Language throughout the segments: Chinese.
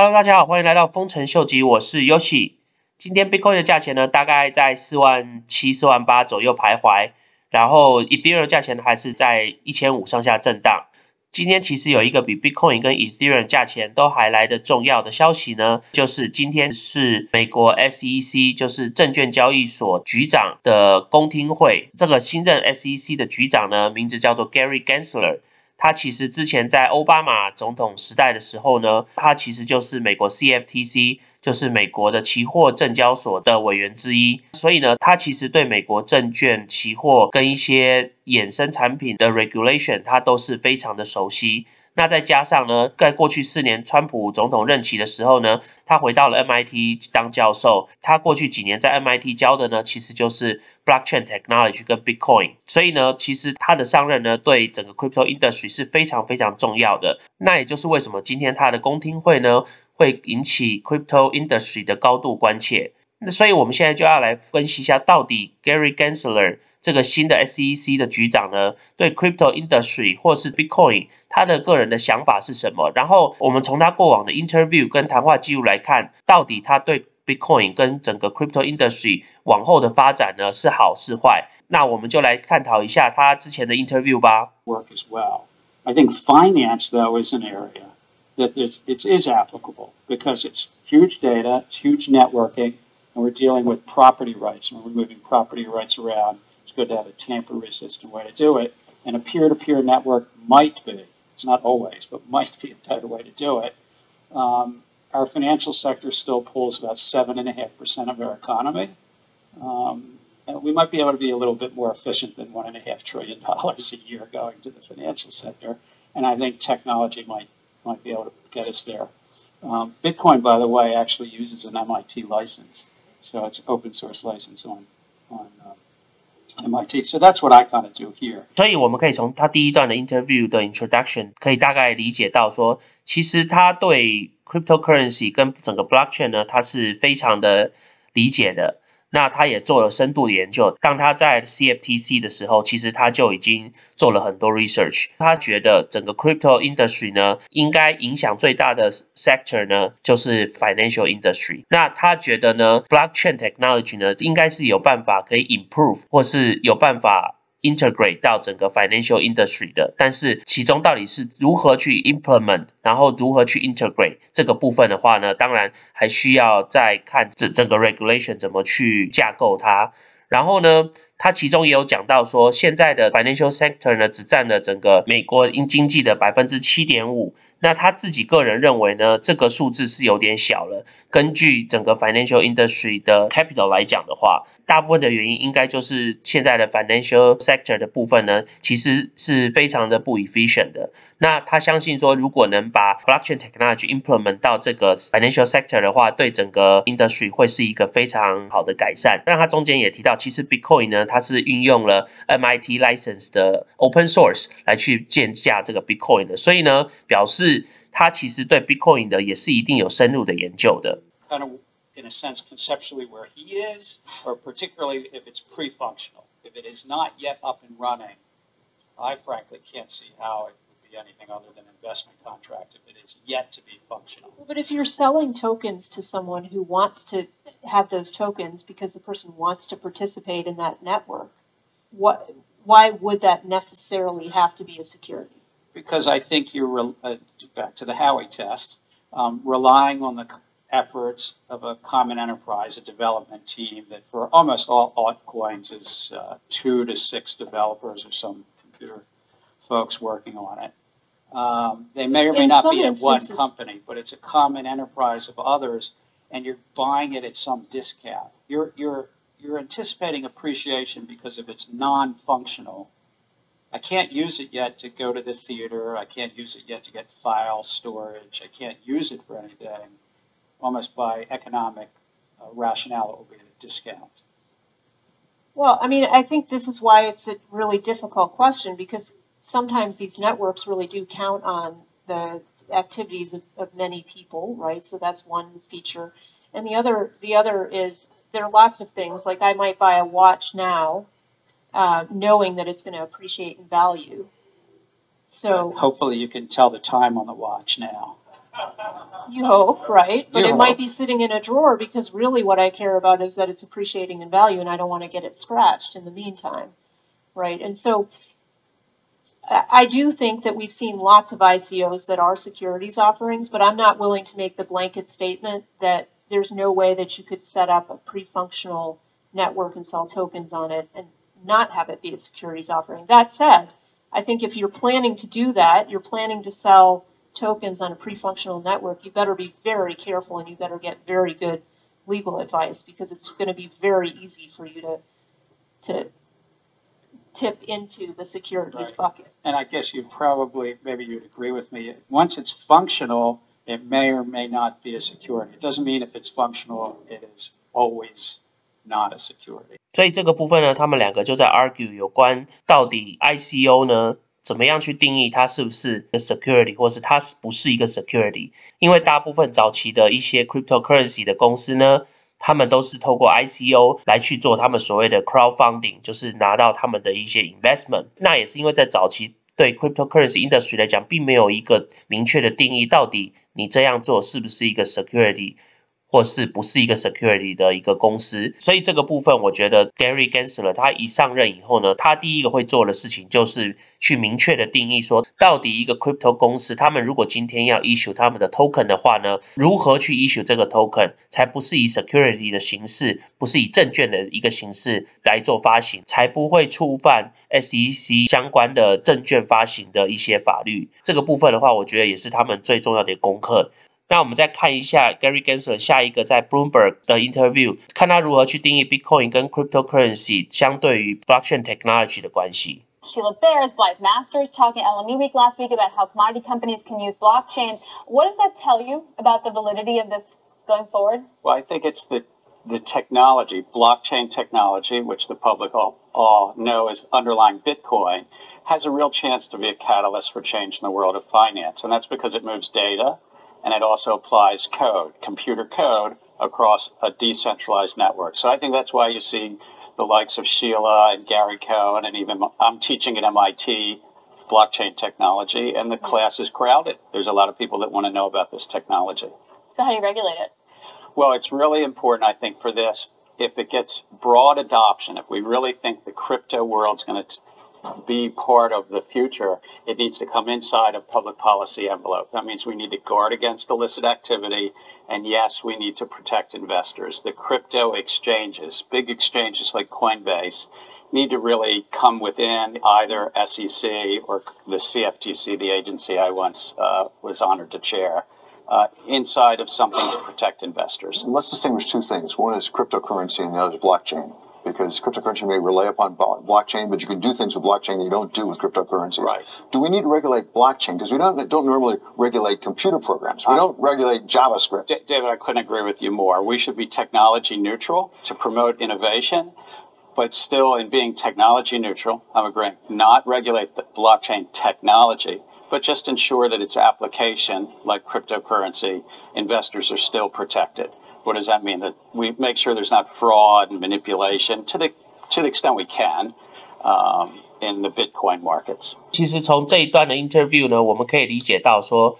Hello，大家好，欢迎来到丰臣秀吉，我是 Yoshi。今天 Bitcoin 的价钱呢，大概在四万七、四万八左右徘徊，然后 Ethereum 价钱还是在一千五上下震荡。今天其实有一个比 Bitcoin 跟 Ethereum 价钱都还来的重要的消息呢，就是今天是美国 SEC，就是证券交易所局长的公听会。这个新任 SEC 的局长呢，名字叫做 Gary Gensler。他其实之前在奥巴马总统时代的时候呢，他其实就是美国 CFTC，就是美国的期货证交所的委员之一。所以呢，他其实对美国证券、期货跟一些衍生产品的 regulation，他都是非常的熟悉。那再加上呢，在过去四年川普总统任期的时候呢，他回到了 MIT 当教授。他过去几年在 MIT 教的呢，其实就是 blockchain technology 跟 Bitcoin。所以呢，其实他的上任呢，对整个 crypto industry 是非常非常重要的。那也就是为什么今天他的公听会呢，会引起 crypto industry 的高度关切。那所以我们现在就要来分析一下，到底 Gary Gensler。这个新的 SEC 的局长呢，对 crypto industry 或是 Bitcoin，他的个人的想法是什么？然后我们从他过往的 interview 跟谈话记录来看，到底他对 Bitcoin 跟整个 crypto industry 往后的发展呢是好是坏？那我们就来探讨一下他之前的 interview 吧。Work as well. I think finance though is an area that it's it is applicable because it's huge data, it's huge networking, and we're dealing with property rights and we're moving property rights around. It's good to have a tamper resistant way to do it. And a peer to peer network might be, it's not always, but might be a better way to do it. Um, our financial sector still pulls about 7.5% of our economy. Um, and we might be able to be a little bit more efficient than $1.5 trillion a year going to the financial sector. And I think technology might, might be able to get us there. Um, Bitcoin, by the way, actually uses an MIT license. So it's open source license on, on um, MIT. So that's what I kind of do here. 所以我们可以从他第一段的 interview 的 introduction 可以大概理解到说，其实他对 cryptocurrency 跟整个 blockchain 呢，他是非常的理解的。 那他也做了深度的研究。当他在 CFTC 的时候，其实他就已经做了很多 research。他觉得整个 crypto industry 呢，应该影响最大的 sector 呢，就是 financial industry。那他觉得呢，blockchain technology 呢，应该是有办法可以 improve，或是有办法。Integrate 到整个 financial industry 的，但是其中到底是如何去 implement，然后如何去 integrate 这个部分的话呢，当然还需要再看整整个 regulation 怎么去架构它。然后呢，他其中也有讲到说，现在的 financial sector 呢，只占了整个美国因经济的百分之七点五。那他自己个人认为呢，这个数字是有点小了。根据整个 financial industry 的 capital 来讲的话，大部分的原因应该就是现在的 financial sector 的部分呢，其实是非常的不 efficient 的。那他相信说，如果能把 blockchain technology implement 到这个 financial sector 的话，对整个 industry 会是一个非常好的改善。那他中间也提到，其实 Bitcoin 呢，它是运用了 MIT license 的 open source 来去建架这个 Bitcoin 的，所以呢，表示。是他其实对 Bitcoin 的也是一定有深入的研究的。Kind of in a sense conceptually where he is, or particularly if it's pre-functional. If it is not yet up and running, I frankly can't see how it would be anything other than an investment contract if it is yet to be functional. But if you're selling tokens to someone who wants to have those tokens because the person wants to participate in that network, what why would that necessarily have to be a security? because I think you're uh, back to the Howey test, um, relying on the efforts of a common enterprise, a development team that for almost all altcoins is uh, two to six developers or some computer folks working on it. Um, they may or may In not be at one company, but it's a common enterprise of others, and you're buying it at some discount. You're you're you're anticipating appreciation because of its non-functional I can't use it yet to go to the theater. I can't use it yet to get file storage. I can't use it for anything. Almost by economic uh, rationale, it will be at a discount. Well, I mean, I think this is why it's a really difficult question because sometimes these networks really do count on the activities of, of many people, right? So that's one feature. And the other, the other is there are lots of things. Like I might buy a watch now uh, knowing that it's going to appreciate in value. So hopefully you can tell the time on the watch now. You hope, right? But You it might be sitting in a drawer because really what I care about is that it's appreciating in value and I don't want to get it scratched in the meantime, right? And so I do think that we've seen lots of ICOs that are securities offerings, but I'm not willing to make the blanket statement that there's no way that you could set up a pre-functional network and sell tokens on it and not have it be a securities offering. That said, I think if you're planning to do that, you're planning to sell tokens on a pre-functional network, you better be very careful and you better get very good legal advice because it's going to be very easy for you to to tip into the securities Right. bucket. And I guess you probably, maybe you'd agree with me, once it's functional, it may or may not be a security. It doesn't mean if it's functional, it is always not a security. 所以这个部分呢，他们两个就在 argue 有关到底 ICO 呢怎么样去定义它是不是 a security，或是它是不是一个 security？因为大部分早期的一些 cryptocurrency 的公司呢， 他们都是透过 ICO 来去做他们所谓的 crowdfunding，就是拿到他们的一些 investment。那也是因为在早期对 cryptocurrency industry 来讲，并没有一个明确的定义，到底你这样做是不是一个 security。或是不是一个 security 的一个公司，所以这个部分我觉得 Gary Gensler 他一上任以后呢，他第一个会做的事情就是去明确的定义说，到底一个 crypto 公司，他们如果今天要 issue 他们的 token 的话呢，如何去 issue 这个 token，才不是以 security 的形式，不是以证券的一个形式来做发行，才不会触犯 SEC 相关的证券发行的一些法律。这个部分的话，我觉得也是他们最重要的功课。那我们再看一下 Gary Gensler 下一个在 Bloomberg 的 interview，看他如何去定义 Bitcoin 跟 cryptocurrency 相对于 blockchain technology 的关系。 Sheila Bears, Blythe Masters talking at LME Week last week about how commodity companies can use blockchain. What does that tell you about the validity of this going forward? Well, I think it's the, the technology, blockchain technology, which the public all, all know is underlying Bitcoin, has a real chance to be a catalyst for change in the world of finance. And that's because it moves data and it also applies code, computer code, across a decentralized network. So I think that's why you see the likes of Sheila and Gary Cohen, and even I'm teaching at MIT blockchain technology, and the class is crowded. There's a lot of people that want to know about this technology. So how do you regulate it? Well, it's really important, I think, for this. If it gets broad adoption, if we really think the crypto world's going to be part of the future, it needs to come inside a public policy envelope. That means we need to guard against illicit activity. And yes, we need to protect investors. The crypto exchanges, big exchanges like Coinbase, need to really come within either SEC or the CFTC, the agency I once uh, was honored to chair uh, inside of something to protect investors. Let's distinguish two things. One is cryptocurrency and the other is blockchain. Because cryptocurrency may rely upon blockchain, but you can do things with blockchain that you don't do with cryptocurrencies. Right. Do we need to regulate blockchain? Because we don't, don't normally regulate computer programs. We don't regulate JavaScript. D- David, I couldn't agree with you more. We should be technology neutral to promote innovation, but still, in being technology neutral, I'm agreeing, not regulate the blockchain technology, but just ensure that its application, like cryptocurrency, investors are still protected. What does that mean? That we make sure there's not fraud and manipulation to the to the extent we can um, in the Bitcoin markets. 其实从这一段的 interview 呢，我们可以理解到说，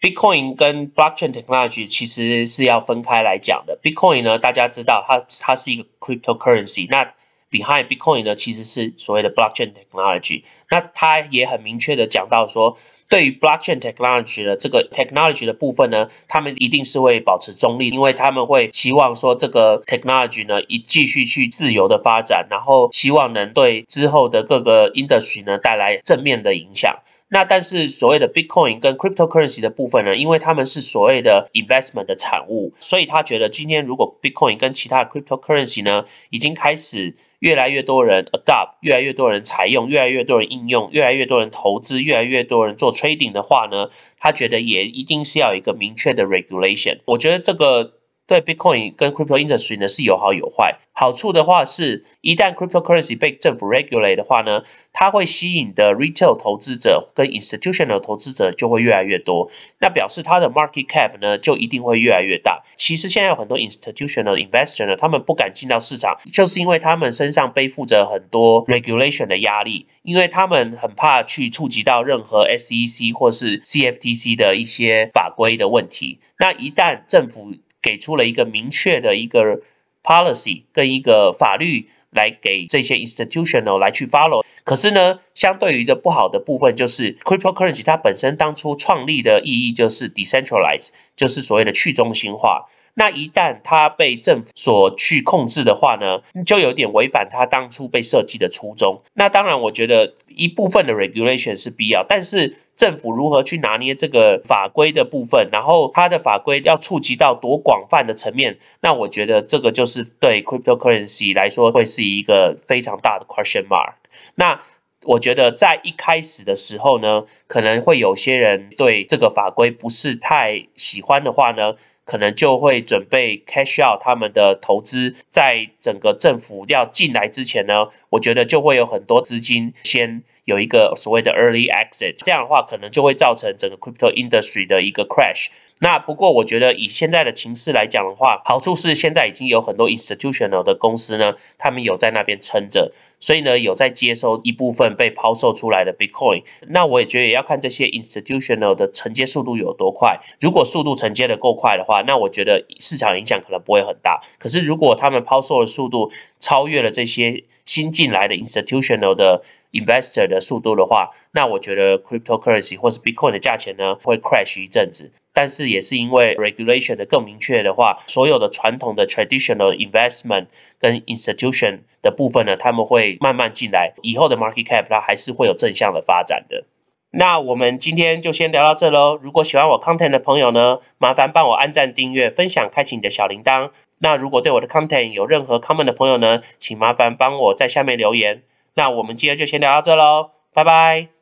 Bitcoin 跟 blockchain technology 其实是要分开来讲的。Bitcoin 呢，大家知道它它是一个 cryptocurrency，那 behind Bitcoin 呢，其实是所谓的 blockchain technology。那他也很明确的讲到说，对于 blockchain technology 的这个 technology 的部分呢，他们一定是会保持中立，因为他们会希望说这个 technology 呢，一继续去自由的发展，然后希望能对之后的各个 industry 呢带来正面的影响。那但是所谓的 Bitcoin 跟 cryptocurrency 的部分呢，因为他们是所谓的 investment 的产物，所以他觉得今天如果 Bitcoin 跟其他的 cryptocurrency 呢，已经开始越来越多人 adopt，越来越多人采用，越来越多人应用，越来越多人投资，越来越多人做 trading 的话呢，他觉得也一定是要有一个明确的 regulation。我觉得这个对 Bitcoin 跟 crypto industry 呢是有好有坏。好处的话是，一旦 cryptocurrency 被政府 regulate 的话呢，它会吸引的 retail 投资者跟 institutional 投资者就会越来越多，那表示它的 market cap 呢就一定会越来越大。其实现在有很多 institutional investor 呢，他们不敢进到市场，就是因为他们身上背负着很多 regulation 的压力，因为他们很怕去触及到任何 SEC 或是 CFTC 的一些法规的问题。那一旦政府给出了一个明确的一个 policy 跟一个法律来给这些 institutional 来去 follow，可是呢，相对于的不好的部分就是 cryptocurrency 它本身当初创立的意义就是 decentralized，就是所谓的去中心化。那一旦它被政府所去控制的话呢，就有点违反它当初被设计的初衷。那当然，我觉得一部分的 regulation 是必要，但是政府如何去拿捏这个法规的部分，然后它的法规要触及到多广泛的层面，那我觉得这个就是对 cryptocurrency 来说会是一个非常大的 question mark。那我觉得在一开始的时候呢，可能会有些人对这个法规不是太喜欢的话呢。可能就会准备 cash out 他们的投资，在整个政府要进来之前呢，我觉得就会有很多资金先有一个所谓的 early exit，这样的话可能就会造成整个 crypto industry 的一个 crash。那不过我觉得以现在的情势来讲的话，好处是现在已经有很多 institutional 的公司呢，他们有在那边撑着，所以呢有在接收一部分被抛售出来的 Bitcoin。那我也觉得也要看这些 institutional 的承接速度有多快。如果速度承接的够快的话，那我觉得市场影响可能不会很大。可是如果他们抛售的速度超越了这些新进来的 institutional 的 investor 的速度的话，那我觉得 cryptocurrency 或是 Bitcoin 的价钱呢会 crash 一阵子。但是也是因为 regulation 的更明确的话，所有的传统的 traditional investment 跟 institution 的部分呢，他们会慢慢进来，以后的 market cap 它还是会有正向的发展的。那我们今天就先聊到这喽。如果喜欢我 content 的朋友呢，麻烦帮我按赞、订阅、分享、开启你的小铃铛。那如果对我的 content 有任何 comment 的朋友呢，请麻烦帮我在下面留言。那我们今天就先聊到这喽，拜拜。